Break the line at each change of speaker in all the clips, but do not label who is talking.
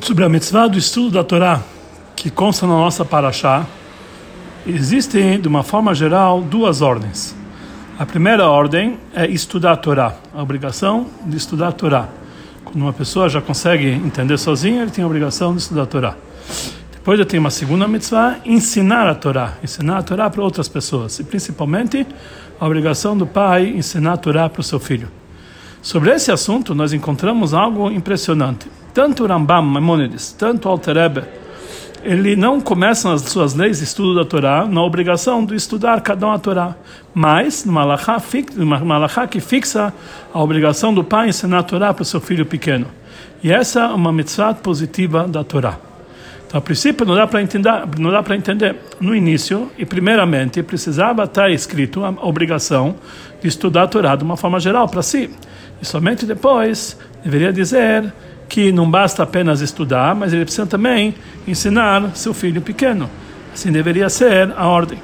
sobre a mitzvah do estudo da Torá, que consta na nossa paraxá, existem, de uma forma geral, duas ordens. A primeira ordem é estudar a Torá, a obrigação de estudar a Torá. Quando uma pessoa já consegue entender sozinha, ele tem a obrigação de estudar a Torá. Depois eu tenho uma segunda mitzvah, ensinar a Torá, ensinar a Torá para outras pessoas, e principalmente a obrigação do pai ensinar a Torá para o seu filho. Sobre esse assunto, nós encontramos algo impressionante. Tanto Rambam Maimonides, tanto o Alter Ebe, ele não começa nas suas leis estudo da Torá na obrigação de estudar cada um a Torá, mas numa malachá que fixa a obrigação do pai ensinar a Torá para o seu filho pequeno. E essa é uma mitzvah positiva da Torá. Então, a princípio, não dá para entender, não dá para entender. No início, e primeiramente, precisava estar escrito a obrigação de estudar a Torá de uma forma geral para si. E somente depois deveria dizer que não basta apenas estudar, mas ele precisa também ensinar seu filho pequeno. Assim deveria ser a ordem.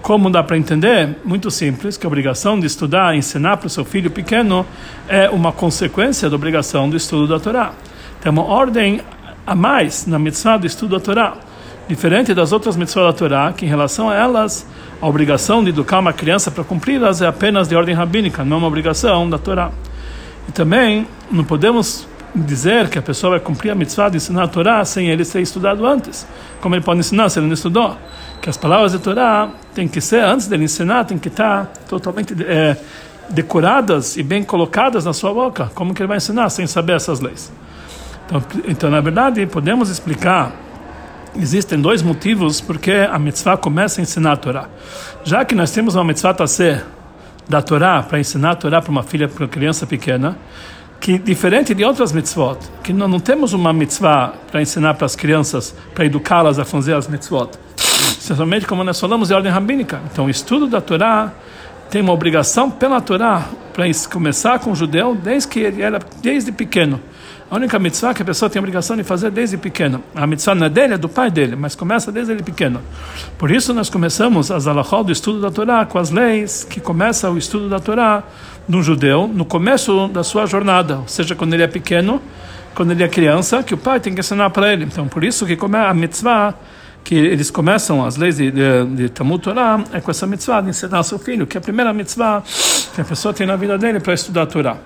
Como dá para entender? Muito simples, que a obrigação de estudar e ensinar para o seu filho pequeno é uma consequência da obrigação do estudo da Torá. Tem uma ordem a mais na mitzvah do estudo da Torá. Diferente das outras mitzvot da Torá, que em relação a elas, a obrigação de educar uma criança para cumpri-las é apenas de ordem rabínica, não uma obrigação da Torá. E também não podemos dizer que a pessoa vai cumprir a mitzvah de ensinar a Torá sem ele ser estudado antes. Como ele pode ensinar se ele não estudou? Que as palavras da Torá tem que ser, antes dele ensinar, tem que estar totalmente é, decoradas e bem colocadas na sua boca. Como que ele vai ensinar sem saber essas leis? Então, então na verdade, podemos explicar existem dois motivos porque a mitzvah começa a ensinar a Torá. Já que nós temos uma mitzvah tassé da Torá para ensinar a Torá para uma filha, para uma criança pequena, que diferente de outras mitzvot, que não, não temos uma mitzvah para ensinar para as crianças, para educá-las a fazer as mitzvot, especialmente como nós falamos de ordem rabínica. Então, o estudo da Torá tem uma obrigação pela Torá para começar com o judeu desde que ele era desde pequeno. A única mitzvah que a pessoa tem a obrigação de fazer desde pequeno. A mitzvah não é dele, é do pai dele, mas começa desde ele pequeno. Por isso nós começamos as alahol do estudo da Torá com as leis que começa o estudo da Torá de um judeu no começo da sua jornada, ou seja, quando ele é pequeno, quando ele é criança, que o pai tem que ensinar para ele. Então, por isso que a mitzvah que eles começam as leis de, de, de Talmud Torá é com essa mitzvah de ensinar ao seu filho, que é a primeira mitzvah que a pessoa tem na vida dele para estudar a Torá.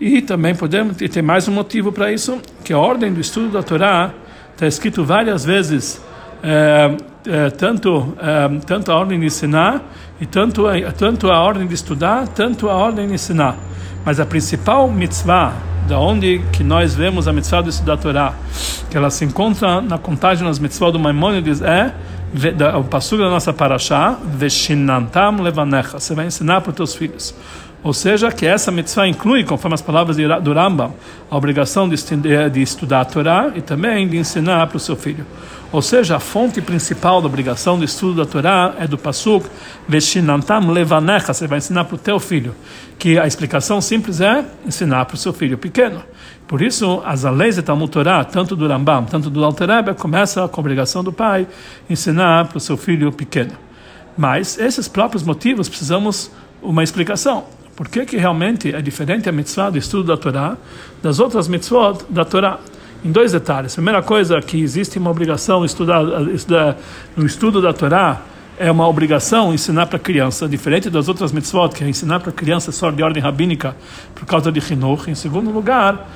E também podemos tem mais um motivo para isso, que a ordem do estudo da Torá está escrito várias vezes, é, é, tanto é, tanto a ordem de ensinar e tanto tanto a ordem de estudar, tanto a ordem de ensinar. Mas a principal mitzvah da onde que nós vemos a mitzvah do estudar a Torá, que ela se encontra na contagem das mitzvah do Maimonides é o passo da nossa paraxá, veshinantam levanecha, você vai ensinar para os teus filhos. Ou seja, que essa mitzvah inclui, conforme as palavras do Rambam, a obrigação de, de estudar a Torá e também de ensinar para o seu filho. Ou seja, a fonte principal da obrigação do estudo da Torá é do Pasuk, Veshinantam levanecha, você vai ensinar para o teu filho. Que a explicação simples é ensinar para o seu filho pequeno. Por isso, as leis de Talmud Torá, tanto do Rambam, tanto do Alter Rebbe, começa com a obrigação do pai ensinar para o seu filho pequeno. Mas esses próprios motivos precisamos uma explicação. Por que, que realmente é diferente a mitzvah do estudo da Torá das outras mitzvot da Torá? Em dois detalhes. A primeira coisa que existe uma obrigação estudar, estudar no estudo da Torá é uma obrigação ensinar para criança, diferente das outras mitzvot, que é ensinar para criança só de ordem rabínica por causa de Hinuch. Em segundo lugar,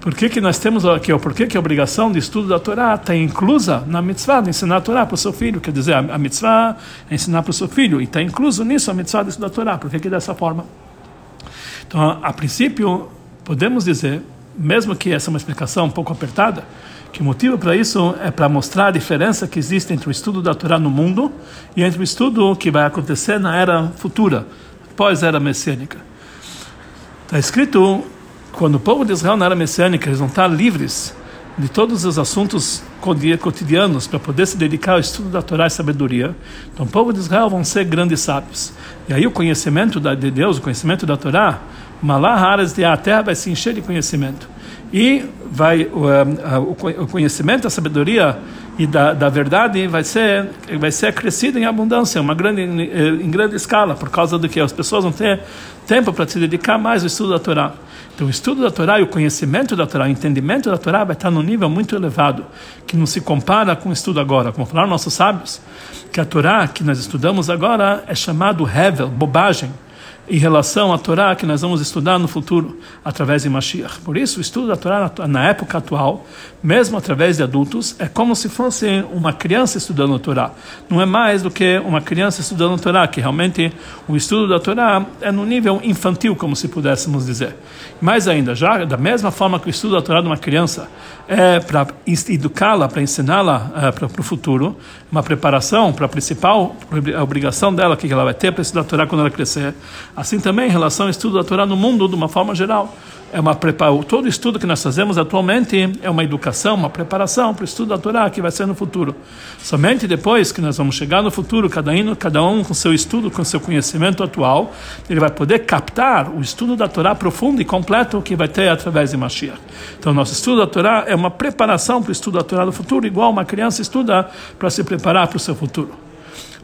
por que, que nós temos aqui, por que, que a obrigação de estudo da Torá está inclusa na mitzvah de ensinar a Torá para o seu filho? Quer dizer, a, mitzvah é ensinar para o seu filho, e está incluso nisso a mitzvah de estudar a Torá. Por que, que dessa forma? Então, a, princípio, podemos dizer, mesmo que essa é uma explicação um pouco apertada, que o motivo para isso é para mostrar a diferença que existe entre o estudo da Torá no mundo e entre o estudo que vai acontecer na era futura, pós-era messiânica. Está escrito, quando o povo de Israel na era messiânica, eles vão estar livres de todos os assuntos cotidianos para poder se dedicar ao estudo da Torá e sabedoria, então o povo de Israel vão ser grandes sábios. E aí o conhecimento de Deus, o conhecimento da Torá, Malaharas de a terra vai se encher de conhecimento. E vai o, o conhecimento, a sabedoria e da, da verdade vai ser vai ser crescido em abundância, uma grande em grande escala, por causa do que as pessoas vão ter tempo para se dedicar mais ao estudo da Torá. Então, o estudo da Torá e o conhecimento da Torá, o entendimento da Torá vai estar num nível muito elevado, que não se compara com o estudo agora. Como falaram nossos sábios, que a Torá que nós estudamos agora é chamado Hevel, bobagem em relação à Torá que nós vamos estudar no futuro através de Mashiach. Por isso, o estudo da Torá na época atual, mesmo através de adultos, é como se fosse uma criança estudando a Torá. Não é mais do que uma criança estudando a Torá, que realmente o estudo da Torá é no nível infantil, como se pudéssemos dizer. Mais ainda, já da mesma forma que o estudo da Torá de uma criança é para educá-la, para ensiná-la é, para o futuro, uma preparação para a principal obrigação dela que ela vai ter para estudar a Torá quando ela crescer. Assim também em relação ao estudo da Torá no mundo de uma forma geral é uma todo estudo que nós fazemos atualmente é uma educação, uma preparação para o estudo da Torá que vai ser no futuro. Somente depois que nós vamos chegar no futuro, cada um, cada um com seu estudo, com seu conhecimento atual, ele vai poder captar o estudo da Torá profundo e completo que vai ter através de Mashiach. Então, nosso estudo da Torá é uma preparação para o estudo da Torá no futuro, igual uma criança estuda para se preparar para o seu futuro.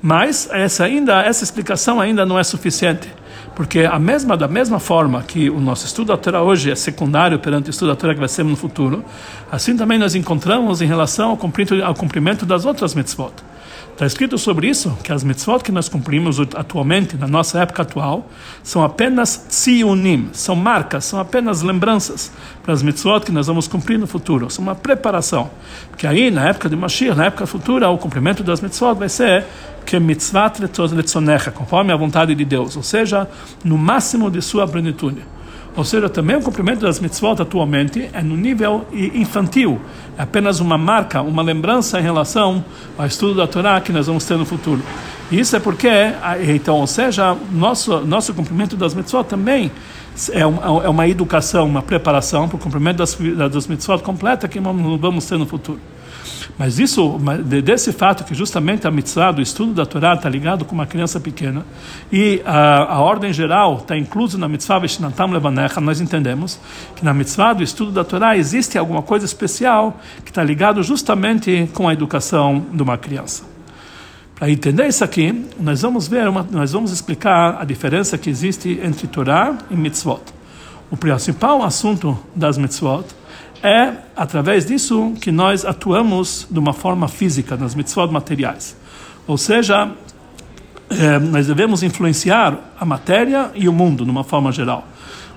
Mas essa ainda essa explicação ainda não é suficiente. Porque a mesma, da mesma forma que o nosso estudo da Torá hoje é secundário perante o estudo da Torá que vai ser no futuro, assim também nós encontramos em relação ao cumprimento, ao cumprimento das outras mitzvot. Está escrito sobre isso que as mitzvot que nós cumprimos atualmente, na nossa época atual, são apenas tzionim, são marcas, são apenas lembranças para as mitzvot que nós vamos cumprir no futuro. São uma preparação. Porque aí, na época de Mashiach, na época futura, o cumprimento das mitzvot vai ser que mitzvat letzonecha, conforme a vontade de Deus, ou seja, no máximo de sua plenitude. Ou seja, também o cumprimento das mitzvot atualmente é no nível infantil, é apenas uma marca, uma lembrança em relação ao estudo da Torá que nós vamos ter no futuro. Isso é porque, então, ou seja, nosso nosso cumprimento das mitzvot também é uma, é uma educação, uma preparação para o cumprimento das, das mitzvot completa que vamos ter no futuro. Mas isso, desse fato que justamente a mitzvah do estudo da Torá está ligado com uma criança pequena e a, a ordem geral está inclusa na mitzvah Veshinatam Levanecha, nós entendemos que na mitzvah do estudo da Torá existe alguma coisa especial que está ligado justamente com a educação de uma criança. Para entender isso aqui, nós vamos ver, uma, nós vamos explicar a diferença que existe entre Torá e mitzvot. O principal assunto das mitzvot é através disso que nós atuamos de uma forma física nas mitzvot materiais. Ou seja, é, nós devemos influenciar a matéria e o mundo de uma forma geral.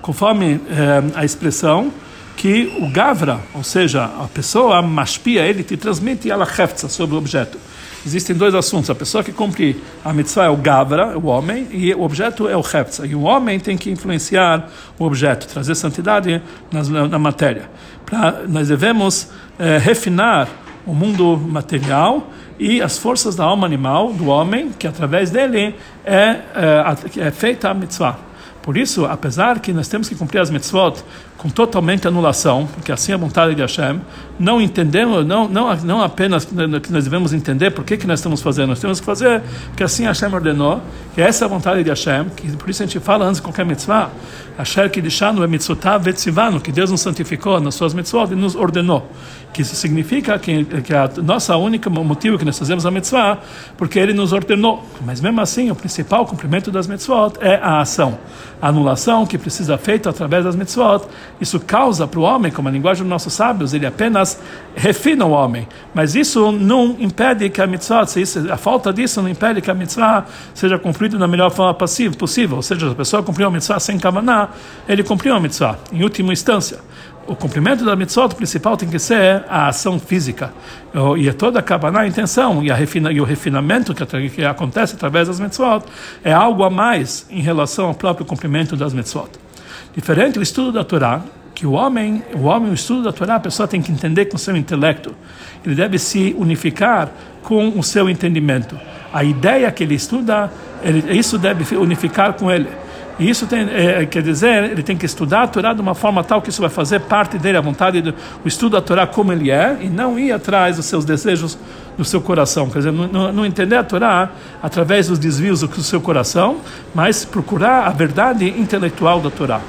Conforme é, a expressão que o gavra, ou seja, a pessoa maspia, ele te transmite ela hefza sobre o objeto. Existem dois assuntos. A pessoa que cumpre a mitzvah é o gavra, o homem, e o objeto é o hefza. E o homem tem que influenciar o objeto, trazer santidade na, na matéria pra, nós devemos é, refinar o mundo material e as forças da alma animal, do homem, que através dele é, é, é feita a mitzvah. Por isso, apesar que nós temos que cumprir as mitzvot com totalmente anulação, porque assim é a vontade de Hashem, não entendemos, não, não, não apenas que nós devemos entender por que, que nós estamos fazendo, nós temos que fazer porque assim Hashem ordenou, que essa é a vontade de Hashem, que por isso a gente fala antes de qualquer mitzvah, Hashem que deixando é mitzvotav vetzivano, que Deus nos santificou nas suas mitzvot e nos ordenou. Que isso significa que, que a nossa única motivo que nós fazemos a mitzvah, porque Ele nos ordenou. Mas mesmo assim, o principal cumprimento das mitzvot é a ação. A anulação que precisa feita através das mitzvot, isso causa para o homem, como a linguagem dos nossos sábios, ele apenas refina o homem. Mas isso não impede que a mitzvah, a falta disso não impede que a mitzvah seja cumprida da melhor forma possível. Ou seja, se a pessoa cumpriu a mitzvah sem kavaná, ele cumpriu a mitzvah, em última instância. O cumprimento da mitzvah principal tem que ser a ação física. E é toda a kavaná, a intenção e, a refina, e o refinamento que, que acontece através das mitzvot é algo a mais em relação ao próprio cumprimento das mitzvot. Diferente do estudo da Torá, que o homem, o homem, o estudo da Torá, a pessoa tem que entender com seu intelecto. Ele deve se unificar com o seu entendimento. A ideia que ele estuda, ele, isso deve unificar com ele. E isso tem, é, quer dizer, ele tem que estudar a Torá de uma forma tal que isso vai fazer parte dele, a vontade do o estudo da Torá como ele é, e não ir atrás dos seus desejos do seu coração. Quer dizer, não, não entender a Torá através dos desvios do seu coração, mas procurar a verdade intelectual da Torá.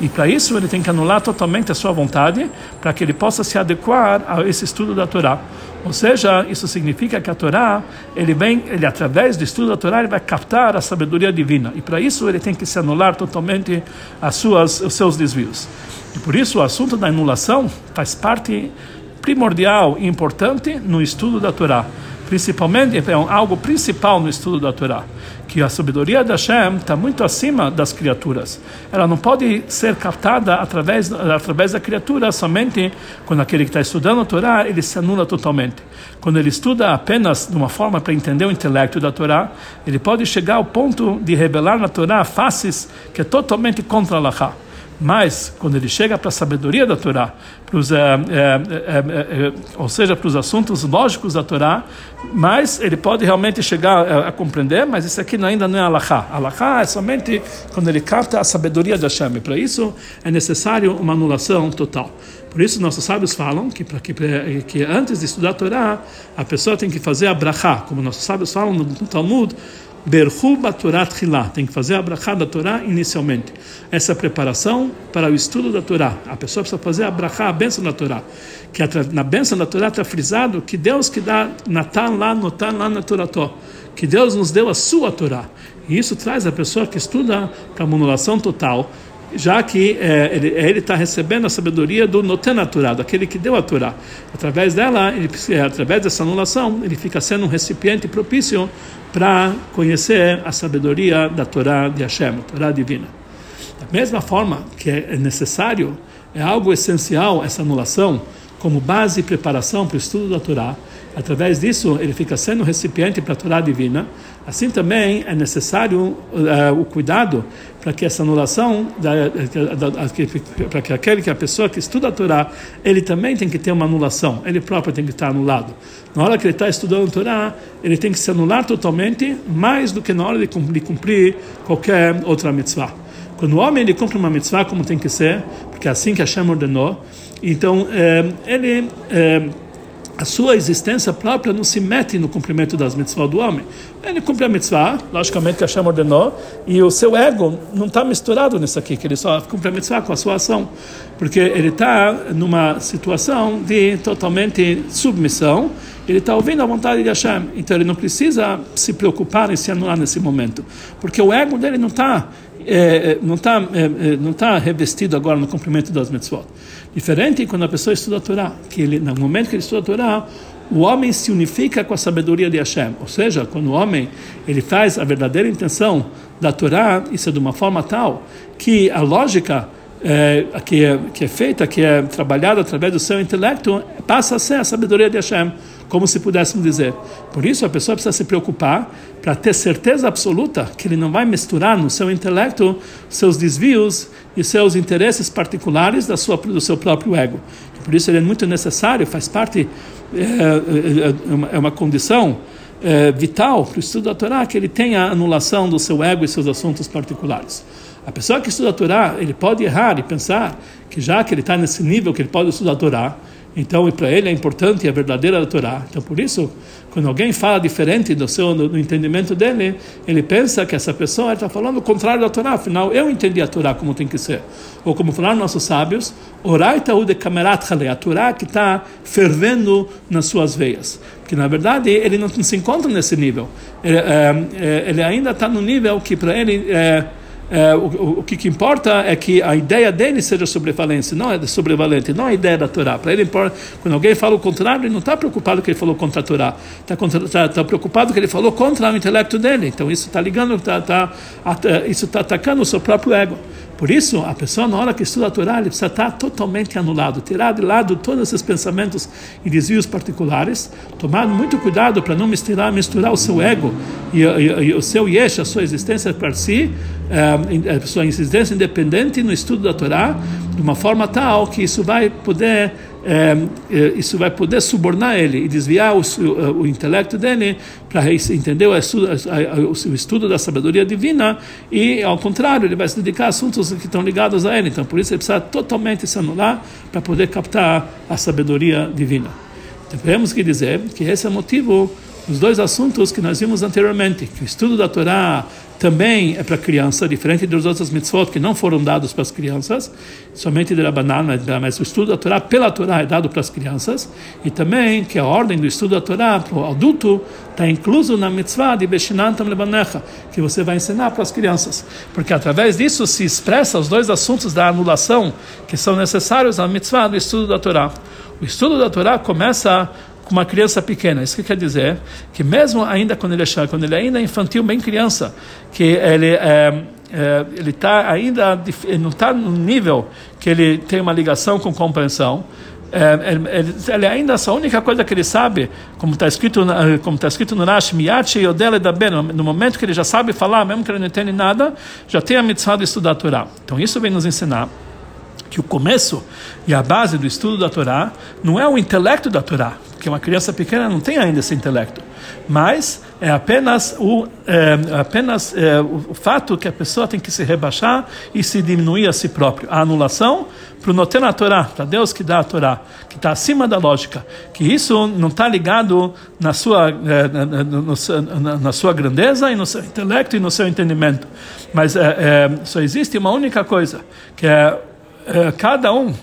E para isso ele tem que anular totalmente a sua vontade, para que ele possa se adequar a esse estudo da Torá. Ou seja, isso significa que a Torá, ele vem, ele através do estudo da Torá, ele vai captar a sabedoria divina. E para isso ele tem que se anular totalmente as suas, os seus desvios. E por isso o assunto da anulação faz parte primordial e importante no estudo da Torá. Principalmente, é algo principal no estudo da Torá que a sabedoria da Hashem está muito acima das criaturas. Ela não pode ser captada através, através da criatura somente quando aquele que está estudando a Torá ele se anula totalmente. Quando ele estuda apenas de uma forma para entender o intelecto da Torá, ele pode chegar ao ponto de revelar na Torá faces que é totalmente contra a Lachá. Mas, quando ele chega para a sabedoria da Torá, pros, é, é, é, ou seja, para os assuntos lógicos da Torá, mas ele pode realmente chegar a, a compreender, mas isso aqui ainda não é Alahá. Alahá é somente quando ele capta a sabedoria da Hashem. Para isso é necessário uma anulação total. Por isso, nossos sábios falam que, que, que antes de estudar a Torá, a pessoa tem que fazer a brachá, como nossos sábios falam no Talmud, Berhu Batorat Hilá, tem que fazer a brachá da Torá inicialmente. Essa é preparação para o estudo da Torá. A pessoa precisa fazer a brachá, a bênção da Torá. Que na bênção da Torá está frisado que Deus que dá Natan lá, Notan lá na Torá. Que Deus nos deu a sua Torá. E isso traz a pessoa que estuda para a anulação total, já que é, ele está recebendo a sabedoria do Noten Torá, daquele que deu a Torá. Através dela, ele, através dessa anulação, ele fica sendo um recipiente propício para conhecer a sabedoria da Torá de Hashem, Torá divina. Da mesma forma que é necessário, é algo essencial essa anulação como base e preparação para o estudo da Torá, através disso ele fica sendo recipiente para a Torá divina. Assim também é necessário uh, o cuidado para que essa anulação, para que aquele que é a pessoa que estuda a Torá, ele também tem que ter uma anulação, ele próprio tem que estar anulado. Na hora que ele está estudando a Torá, ele tem que se anular totalmente, mais do que na hora de cumprir qualquer outra mitzvah. Quando o homem ele cumpre uma mitzvah como tem que ser, porque é assim que Hashem ordenou, então eh, ele eh, a sua existência própria não se mete no cumprimento das mitzvot do homem. Ele cumpre a mitzvah, logicamente que Hashem ordenou, e o seu ego não está misturado nisso aqui, que ele só cumpre a mitzvah com a sua ação, porque ele está numa situação de totalmente submissão, ele está ouvindo a vontade de Hashem, então ele não precisa se preocupar em se anular nesse momento, porque o ego dele não está é, não está é, não tá revestido agora no cumprimento das mitzvot. Diferente quando a pessoa estuda a Torá, que ele, no momento que ele estuda a Torá, o homem se unifica com a sabedoria de Hashem. Ou seja, quando o homem ele faz a verdadeira intenção da Torá, isso é de uma forma tal que a lógica é, que, é, que é feita, que é trabalhada através do seu intelecto, passa a ser a sabedoria de Hashem como se pudéssemos dizer. Por isso, a pessoa precisa se preocupar para ter certeza absoluta que ele não vai misturar no seu intelecto seus desvios e seus interesses particulares da sua, do seu próprio ego. Por isso, ele é muito necessário, faz parte, é, é, é uma condição é, vital para o estudo da Torá que ele tenha a anulação do seu ego e seus assuntos particulares. A pessoa que estuda a Torá, ele pode errar e pensar que já que ele está nesse nível que ele pode estudar a Torá, então, para ele é importante a verdadeira da Torá. Então, por isso, quando alguém fala diferente do seu do entendimento dele, ele pensa que essa pessoa está falando o contrário da Torá. Afinal, eu entendi a Torá como tem que ser. Ou como falaram nossos sábios, orai de kamerat a Torá que está fervendo nas suas veias. Porque, na verdade, ele não se encontra nesse nível. Ele, é, é, ele ainda está no nível que, para ele... É, é, o, o, que, que, importa é que a ideia dele seja sobrevalente, não é sobrevalente, não é a ideia da Torá. Para ele importa, quando alguém fala o contrário, ele não está preocupado que ele falou contra a Torá, está tá, tá preocupado que ele falou contra o intelecto dele. Então isso está ligando, tá, tá, isso está atacando o seu próprio ego. Por isso, a pessoa, na hora que estuda a Torá, ele precisa estar totalmente anulado, tirar de lado todos esses pensamentos e desvios particulares, tomar muito cuidado para não misturar, misturar o seu ego e, e, e o seu yesh, a sua existência para si, eh, a sua existência independente no estudo da Torá, de uma forma tal que isso vai poder é, isso vai poder subornar ele e desviar o, o, o intelecto dele para entender o estudo, o estudo da sabedoria divina e, ao contrário, ele vai se dedicar a assuntos que estão ligados a ele. Então, por isso, ele precisa totalmente se anular para poder captar a sabedoria divina. Temos que dizer que esse é o motivo dos dois assuntos que nós vimos anteriormente, que o estudo da Torá, também é para criança, diferente dos outros mitzvot que não foram dados para as crianças, somente de Rabanan, mas o estudo da Torá pela Torá é dado para as crianças, e também que a ordem do estudo da Torá para o adulto está incluso na mitzvah de Beshinantam Lebanecha, que você vai ensinar para as crianças, porque através disso se expressa os dois assuntos da anulação que são necessários à mitzvah do estudo da Torá. O estudo da Torá começa com uma criança pequena. Isso que quer dizer que mesmo ainda quando ele é, quando ele ainda é infantil, bem criança, que ele é, é, ele está ainda ele não está no nível que ele tem uma ligação com compreensão. É, ele, ele, ainda a única coisa que ele sabe, como está escrito como está escrito no Rashi, Miyachi Yodele Daben, no momento que ele já sabe falar, mesmo que ele não entende nada, já tem a mitzvah de estudar a Torá. Então isso vem nos ensinar que o começo e a base do estudo da Torá não é o intelecto da Torá, porque uma criança pequena não tem ainda esse intelecto, mas é apenas o é, apenas é, o fato que a pessoa tem que se rebaixar e se diminuir a si próprio. A anulação para o noten a Torá, para Deus que dá a Torá, que está acima da lógica, que isso não está ligado na sua é, na, na, na, sua grandeza e no seu intelecto e no seu entendimento, mas é, é, só existe uma única coisa que é, cada um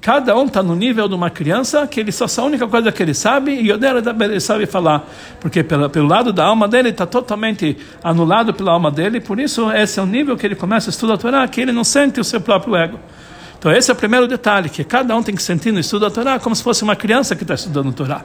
cada um está no nível de uma criança que ele só a única coisa que ele sabe e o dela ele sabe falar porque pela, pelo lado da alma dele está totalmente anulado pela alma dele por isso esse é o nível que ele começa a estudar a Torá que ele não sente o seu próprio ego então esse é o primeiro detalhe, que cada um tem que sentir no estudo da Torá como se fosse uma criança que está estudando a Torá.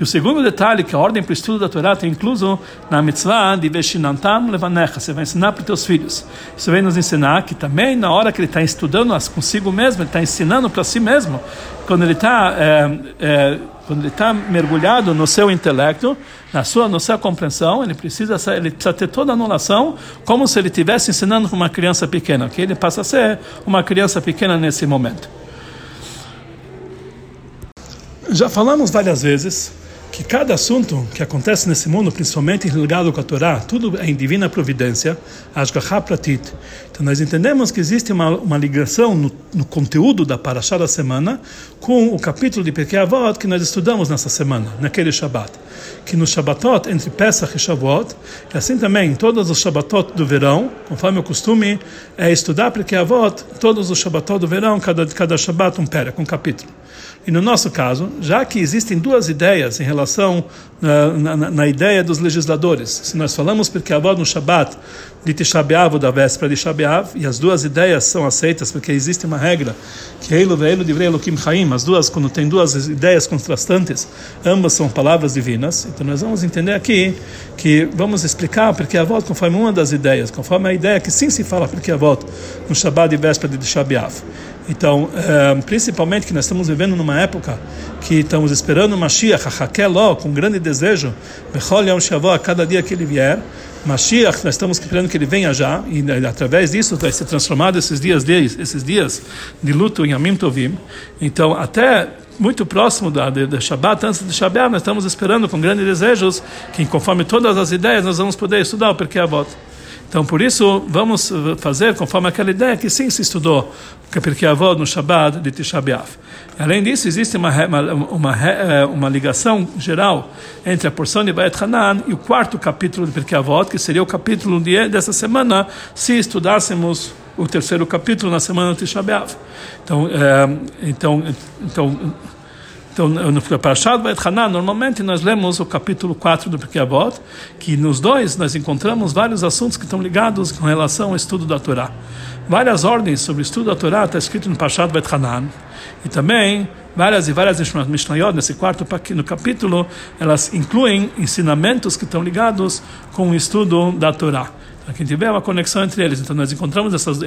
E o segundo detalhe, que a ordem para o estudo da Torá tem incluso na mitzvah de Veshinantam Levanecha, você vai ensinar para os teus filhos. Isso vem nos ensinar que também na hora que ele está estudando consigo mesmo, ele está ensinando para si mesmo, quando ele está... É, é, quando ele está mergulhado no seu intelecto, na sua, na sua compreensão, ele precisa, ele precisa ter toda a anulação, como se ele estivesse ensinando para uma criança pequena, que ele passa a ser uma criança pequena nesse momento. Já falamos várias vezes que cada assunto que acontece nesse mundo, principalmente ligado com a Torá, tudo é em divina providência, Ashgaha Pratit. Então nós entendemos que existe uma, uma ligação no, no, conteúdo da Parashá da semana com o capítulo de Pirkei Avot que nós estudamos nessa semana, naquele Shabbat. Que no Shabbatot, entre Pesach e Shavuot, e assim também todos os Shabbatot do verão, conforme o costume, é estudar Pirkei Avot, todos os Shabbatot do verão, cada, cada Shabbat um pera, um capítulo. E no nosso caso, já que existem duas ideias em relação na, na, na ideia dos legisladores, se nós falamos porque avó no Shabat de Tisha ou da véspera de Tisha e as duas ideias são aceitas porque existe uma regra que Eilu ve'Eilu divrei Elohim Chaim, as duas quando tem duas ideias contrastantes, ambas são palavras divinas. Então nós vamos entender aqui que vamos explicar porque a volta conforme uma das ideias, conforme a ideia que sim se fala porque a volta no Shabat de véspera de Tisha. Então, eh, principalmente que nós estamos vivendo numa época que estamos esperando Mashiach, Hakeló, com grande desejo, Bechol Shavó, a cada dia que ele vier, Mashiach, nós estamos esperando que ele venha já, e através disso vai ser transformado esses dias de, esses dias de luto em Amim Tovim. Então, até muito próximo da, da, da Shabbat, antes de Shabbat, nós estamos esperando com grandes desejos que, conforme todas as ideias, nós vamos poder estudar o Perkei Avot. Então, por isso, vamos fazer conforme aquela ideia que sim se estudou Pirkei Avot no Shabbat de Tisha B'Av. Além disso, existe uma, uma, uma, eh, uma, ligação geral entre a porção de Baet Hanan e o quarto capítulo de Pirkei Avot, que seria o capítulo de, dessa semana, se estudássemos o terceiro capítulo na semana de Tisha B'Av. Então, é, então, então então, no Parashat Beit Hanan, normalmente nós lemos o capítulo 4 do Pirkei Avot, que nos dois nós encontramos vários assuntos que estão ligados com relação ao estudo da Torá. Várias ordens sobre o estudo da Torá está escrito no Parashat Beit Hanan. E também várias e várias Mishnayot, nesse quarto no capítulo, elas incluem ensinamentos que estão ligados com o estudo da Torá quem tiver uma conexão entre eles. Então nós encontramos essas,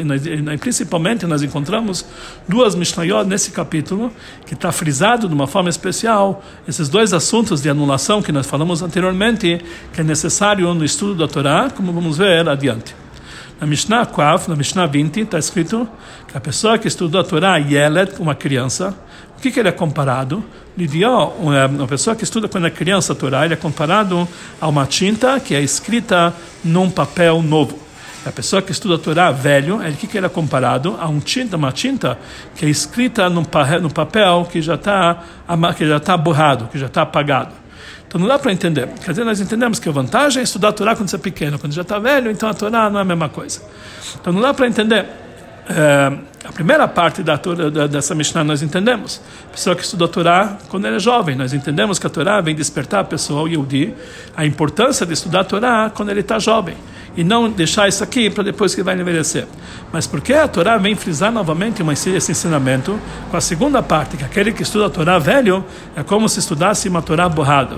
principalmente nós encontramos duas Mishnayot nesse capítulo, que está frisado de uma forma especial esses dois assuntos de anulação que nós falamos anteriormente, que é necessário no estudo da Torá, como vamos ver adiante. Na Mishnah Quav, na Mishnah 20, está escrito que a pessoa que estudou a Torá, Yelet, uma criança, que, que ele é comparado? Lidió, uma pessoa que estuda quando é criança a Torá, ele é comparado a uma tinta que é escrita num papel novo. A pessoa que estuda a Torá velho, o que, que ele é comparado? A um tinta, uma tinta que é escrita num, no papel que já está que já está borrado, que já está apagado. Então não dá para entender. Quer dizer, nós entendemos que a vantagem é estudar a Torá quando você é pequeno, quando já está velho, então a Torá não é a mesma coisa. Então não dá para entender. É, a primeira parte da Torá, dessa Mishnah nós entendemos. A pessoa que estuda a Torá quando ele é jovem, nós entendemos que a Torá vem despertar a pessoa, o Yehudi, a importância de estudar a Torá quando ele está jovem e não deixar isso aqui para depois que vai envelhecer. Mas porque a Torá vem frisar novamente esse ensinamento com a segunda parte, que aquele que estuda a Torá velho é como se estudasse uma Torá borrada,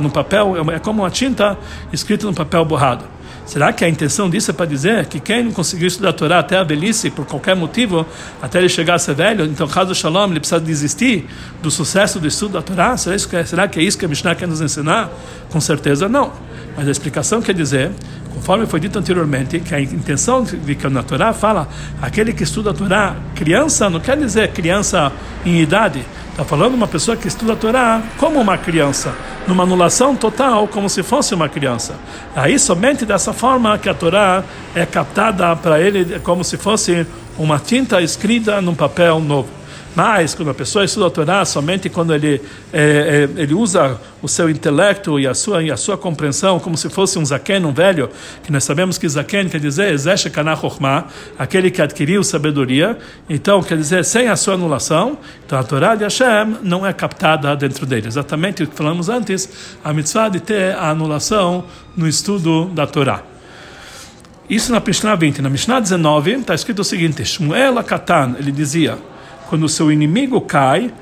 no papel, é como uma tinta escrita no papel borrado. Será que a intenção disso é para dizer que quem não conseguiu estudar a Torá até a velhice, por qualquer motivo, até ele chegar a ser velho, então, caso Shalom, ele precisa desistir do sucesso do estudo da Torá? Será, isso que, é, será que é isso que a Mishnah quer nos ensinar? Com certeza não. Mas a explicação quer dizer conforme foi dito anteriormente, que a intenção de que na Torá fala aquele que estuda a Torá, criança, não quer dizer criança em idade, está falando uma pessoa que estuda a Torá como uma criança, numa anulação total, como se fosse uma criança. Aí somente dessa forma que a Torá é captada para ele como se fosse uma tinta escrita num papel novo. Mas quando a pessoa estuda a Torá, somente quando ele, é, é, ele usa o seu intelecto e a sua, e a sua compreensão como se fosse um zaken, um velho, que nós sabemos que zaken quer dizer Ezesh Kanach aquele que adquiriu sabedoria, então quer dizer sem a sua anulação, então a Torá de Hashem não é captada dentro dele. Exatamente o que falamos antes, a mitzvah de ter a anulação no estudo da Torá. Isso na Mishnah 20. Na Mishnah 19 está escrito o seguinte: Shmuel Akatan, ele dizia quando o seu inimigo cai,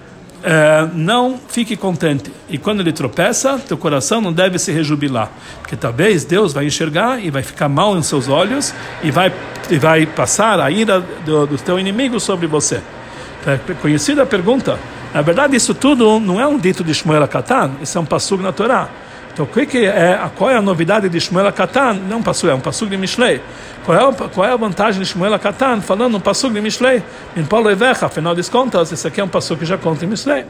é, não fique contente. E quando ele tropeça, teu coração não deve se rejubilar, porque talvez Deus vai enxergar e vai ficar mal em seus olhos e vai, e vai passar a ira do, do teu inimigo sobre você. É conhecida a pergunta. Na verdade, isso tudo não é um dito de Shmuel Katan, isso é um passug na Torá. Então, o que é, qual é a novidade de Shmuel Katan? Não é um passug, é um passug de Mishlei. Qual é, qual é a vantagem de Shmuel Katan falando um passug de Mishlei? Em Paulo Evecha, afinal de contas, esse aqui é um passug que já conta em Mishlei.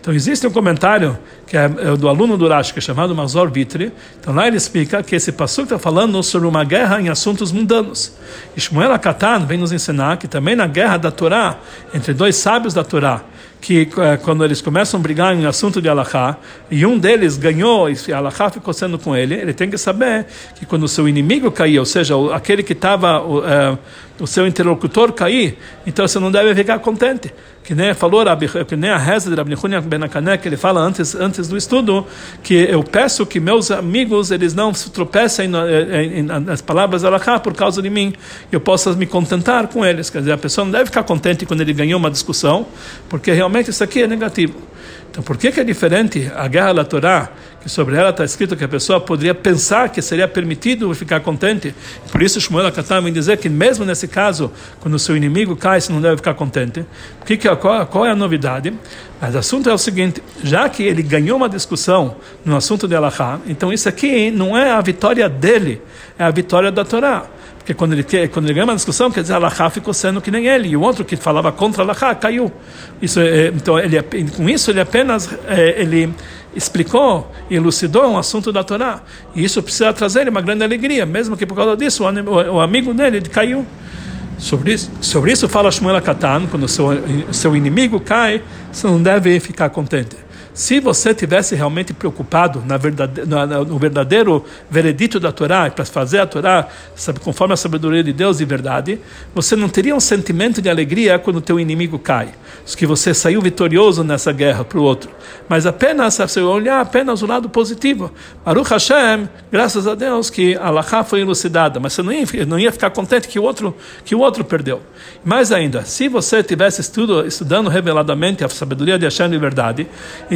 Então existe um comentário que é, é do aluno do Rashi, que é chamado Mazor Vitri. Então lá ele explica que esse passuk está falando sobre uma guerra em assuntos mundanos. E Shmuel Katan vem nos ensinar que também na guerra da Torá, entre dois sábios da Torá, que eh, quando eles começam a brigar em assunto de Allahá, e um deles ganhou e Allahá ficou sendo com ele, ele tem que saber que quando o seu inimigo cair, ou seja, aquele que estava, o, uh, o seu interlocutor cair, então você não deve ficar contente que nem falou que nem a reza de Rabbi Nehunia Benakané, que ele fala antes, antes do estudo, que eu peço que meus amigos eles não se tropecem nas palavras Alaká por causa de mim, eu possa me contentar com eles. Quer dizer, a pessoa não deve ficar contente quando ele ganhou uma discussão, porque realmente isso aqui é negativo. Então, por que, que é diferente a guerra da Torá, que sobre ela está escrito que a pessoa poderia pensar que seria permitido ficar contente? Por isso, Shmuel Akatam vem dizer que, mesmo nesse caso, quando o seu inimigo cai, você não deve ficar contente. Que que, qual, qual é a novidade? Mas o assunto é o seguinte: já que ele ganhou uma discussão no assunto de Allahá, então isso aqui não é a vitória dele, é a vitória da Torá. Porque quando ele, quando ele ganha uma discussão, quer dizer, Alahá ficou sendo que nem ele. E o outro que falava contra Alahá caiu. Isso, é, então, ele, com isso, ele apenas é, ele explicou elucidou um assunto da Torá. E isso precisa trazer uma grande alegria, mesmo que por causa disso o, amigo dele caiu. Sobre isso, sobre isso fala Shmuel Katan, quando seu, seu inimigo cai, você não deve ficar contente. Se você tivesse realmente preocupado na verdade, no verdadeiro veredito da Torá, para fazer a Torá sabe, conforme a sabedoria de Deus de verdade, você não teria um sentimento de alegria quando o teu inimigo cai. Que você saiu vitorioso nessa guerra para o outro. Mas apenas, você olhar apenas o lado positivo. Baruch Hashem, graças a Deus que a Laha foi elucidada, mas você não ia, não ia ficar contente que o outro, que o outro perdeu. Mais ainda, se você tivesse estudo, estudando reveladamente a sabedoria de Hashem de verdade,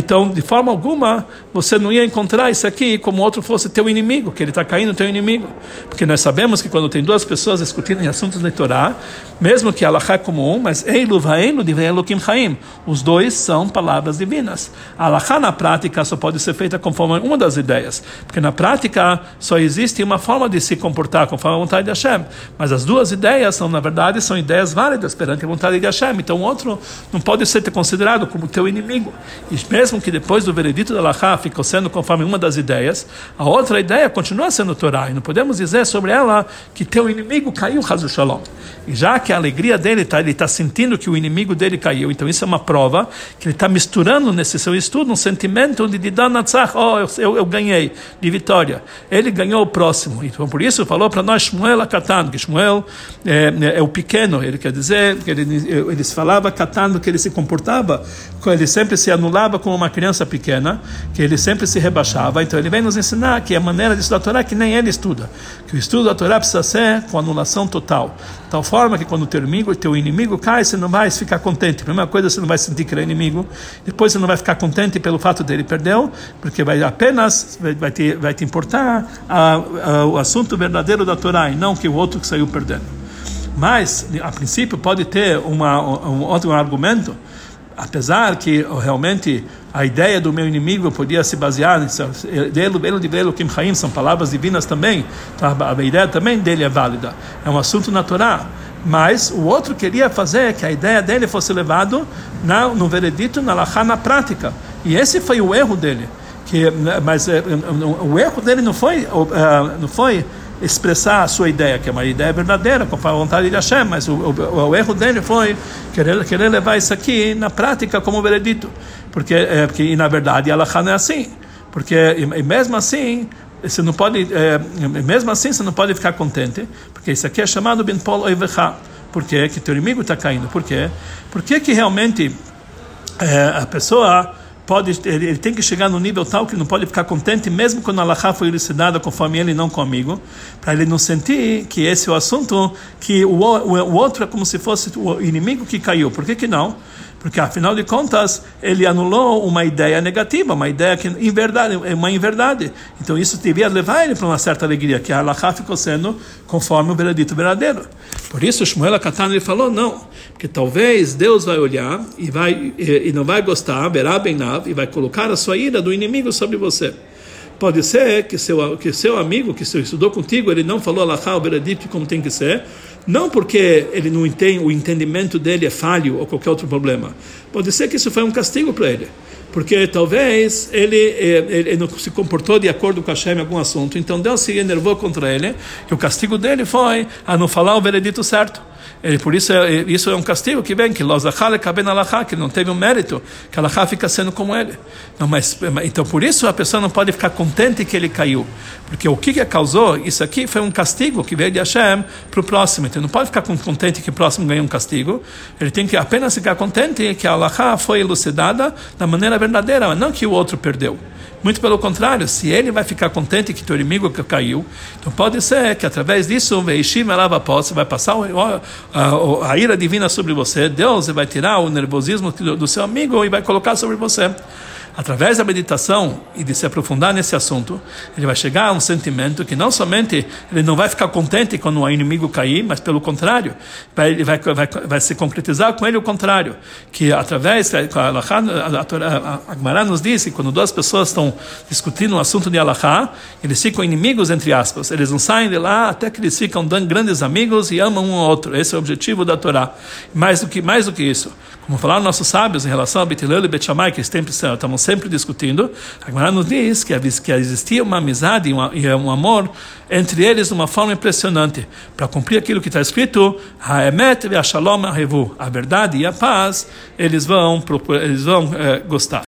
então, de forma alguma, você não ia encontrar isso aqui como outro fosse teu inimigo, que ele está caindo teu inimigo. Porque nós sabemos que quando tem duas pessoas discutindo em assuntos da Torá, mesmo que Allah é comum, mas Eilu Vaeilu de Elokim Chaim, os dois são palavras divinas. Allah na prática só pode ser feita conforme uma das ideias, porque na prática só existe uma forma de se comportar conforme a vontade de Hashem, mas as duas ideias são, na verdade, são ideias válidas perante a vontade de Hashem, então o outro não pode ser considerado como teu inimigo. E mesmo que depois do veredito da Laha ficou sendo conforme uma das ideias, a outra ideia continua sendo Torá. E não podemos dizer sobre ela que teu inimigo caiu, Hazu Shalom. E já que a alegria dele está, ele está sentindo que o inimigo dele caiu, então isso é uma prova que ele está misturando nesse seu estudo um sentimento de Didanatzach, oh, eu, eu, eu, ganhei, de vitória. Ele ganhou o próximo. Então por isso falou para nós Shmuel Akatan, que Shmuel é, é, o pequeno, ele quer dizer, ele, eles falava Katan, que ele se comportava, ele sempre se anulava como uma criança pequena, que ele sempre se rebaixava. Então ele vem nos ensinar que a maneira de estudar a Torá é que nem ele estuda, que o estudo da Torá precisa ser com anulação total, tal forma que quando o teu inimigo, teu inimigo cai, você não vai ficar contente. Primeira coisa, você não vai sentir que ele é inimigo. Depois, você não vai ficar contente pelo fato dele perdeu, porque vai apenas vai te, vai te importar a, a, o assunto verdadeiro da Torá e não que o outro que saiu perdendo. Mas, a princípio, pode ter uma, um outro argumento apesar que realmente a ideia do meu inimigo podia se basear nisso, dele, de velo Kim Chaim são palavras divinas também, então a ideia também dele é válida, é um assunto natural. Mas o outro queria fazer que a ideia dele fosse levado na, no veredito, na lahá, na prática. E esse foi o erro dele. Que, mas eh, o erro dele não foi, eh, não foi expressar a sua ideia, que é uma ideia verdadeira, com a vontade de Hashem, mas o, o, o, erro dele foi querer, querer levar isso aqui na prática como veredito, porque, é, porque e na verdade Allah não é assim, porque e, e mesmo assim você não pode, é, mesmo assim você não pode ficar contente, porque isso aqui é chamado ben pol oivecha, porque que teu inimigo está caindo, por quê? Porque que realmente é, a pessoa pode, ele, tem que chegar no nível tal que não pode ficar contente, mesmo quando a Allahá foi elucidada conforme ele não comigo, para ele não sentir que esse é o assunto, que o, o, o outro é como se fosse o inimigo que caiu. Por que, que não? Porque afinal de contas ele anulou uma ideia negativa, uma ideia que em verdade é uma inverdade. Então isso devia levar ele para uma certa alegria, que a Allahá ficou sendo conforme o veredito verdadeiro. Por isso Shmuel Akatan ele falou não, porque talvez Deus vai olhar e vai e, e não vai gostar, verá bem e vai colocar a sua ira do inimigo sobre você. Pode ser que seu, que seu amigo que estudou contigo, ele não falou Allahá, o veredito como tem que ser, não porque ele não entende, o entendimento dele é falho ou qualquer outro problema. Pode ser que isso foi um castigo para ele. Porque talvez ele, ele, ele, não se comportou de acordo com Hashem em algum assunto. Então Deus se enervou contra ele. E o castigo dele foi a não falar o veredito certo. Ele, por isso, é, isso é um castigo que vem, que que não teve um mérito, que Allah fica sendo como ele. Não, mas, então, por isso a pessoa não pode ficar contente que ele caiu. Porque o que, que causou isso aqui foi um castigo que veio de Hashem para o próximo. Então, não pode ficar contente que o próximo ganhou um castigo. Ele tem que apenas ficar contente que a Allah foi elucidada da maneira verdadeira, não que o outro perdeu. Muito pelo contrário, se ele vai ficar contente que teu inimigo caiu, então pode ser que através disso, você vai passar a, ira divina sobre você, Deus vai tirar o nervosismo do seu amigo e vai colocar sobre você através da meditação e de se aprofundar nesse assunto, ele vai chegar a um sentimento que não somente ele não vai ficar contente quando o inimigo cair, mas pelo contrário, vai, vai, vai, vai se concretizar com ele o contrário, que através, a, Gemara nos diz que quando duas pessoas estão discutindo um assunto de Allahá, eles ficam inimigos, entre aspas, eles não saem de lá até que eles ficam grandes amigos e amam um ao outro, esse é o objetivo da Torá. Mais do que, mais do que isso, como falaram nossos sábios em relação a Betilel e Bet Shammai, que estamos sempre discutindo, a nos diz que, que existia uma amizade e um amor entre eles de uma forma impressionante, para cumprir aquilo que está escrito, a verdade e a paz, eles vão, eles vão é, gostar.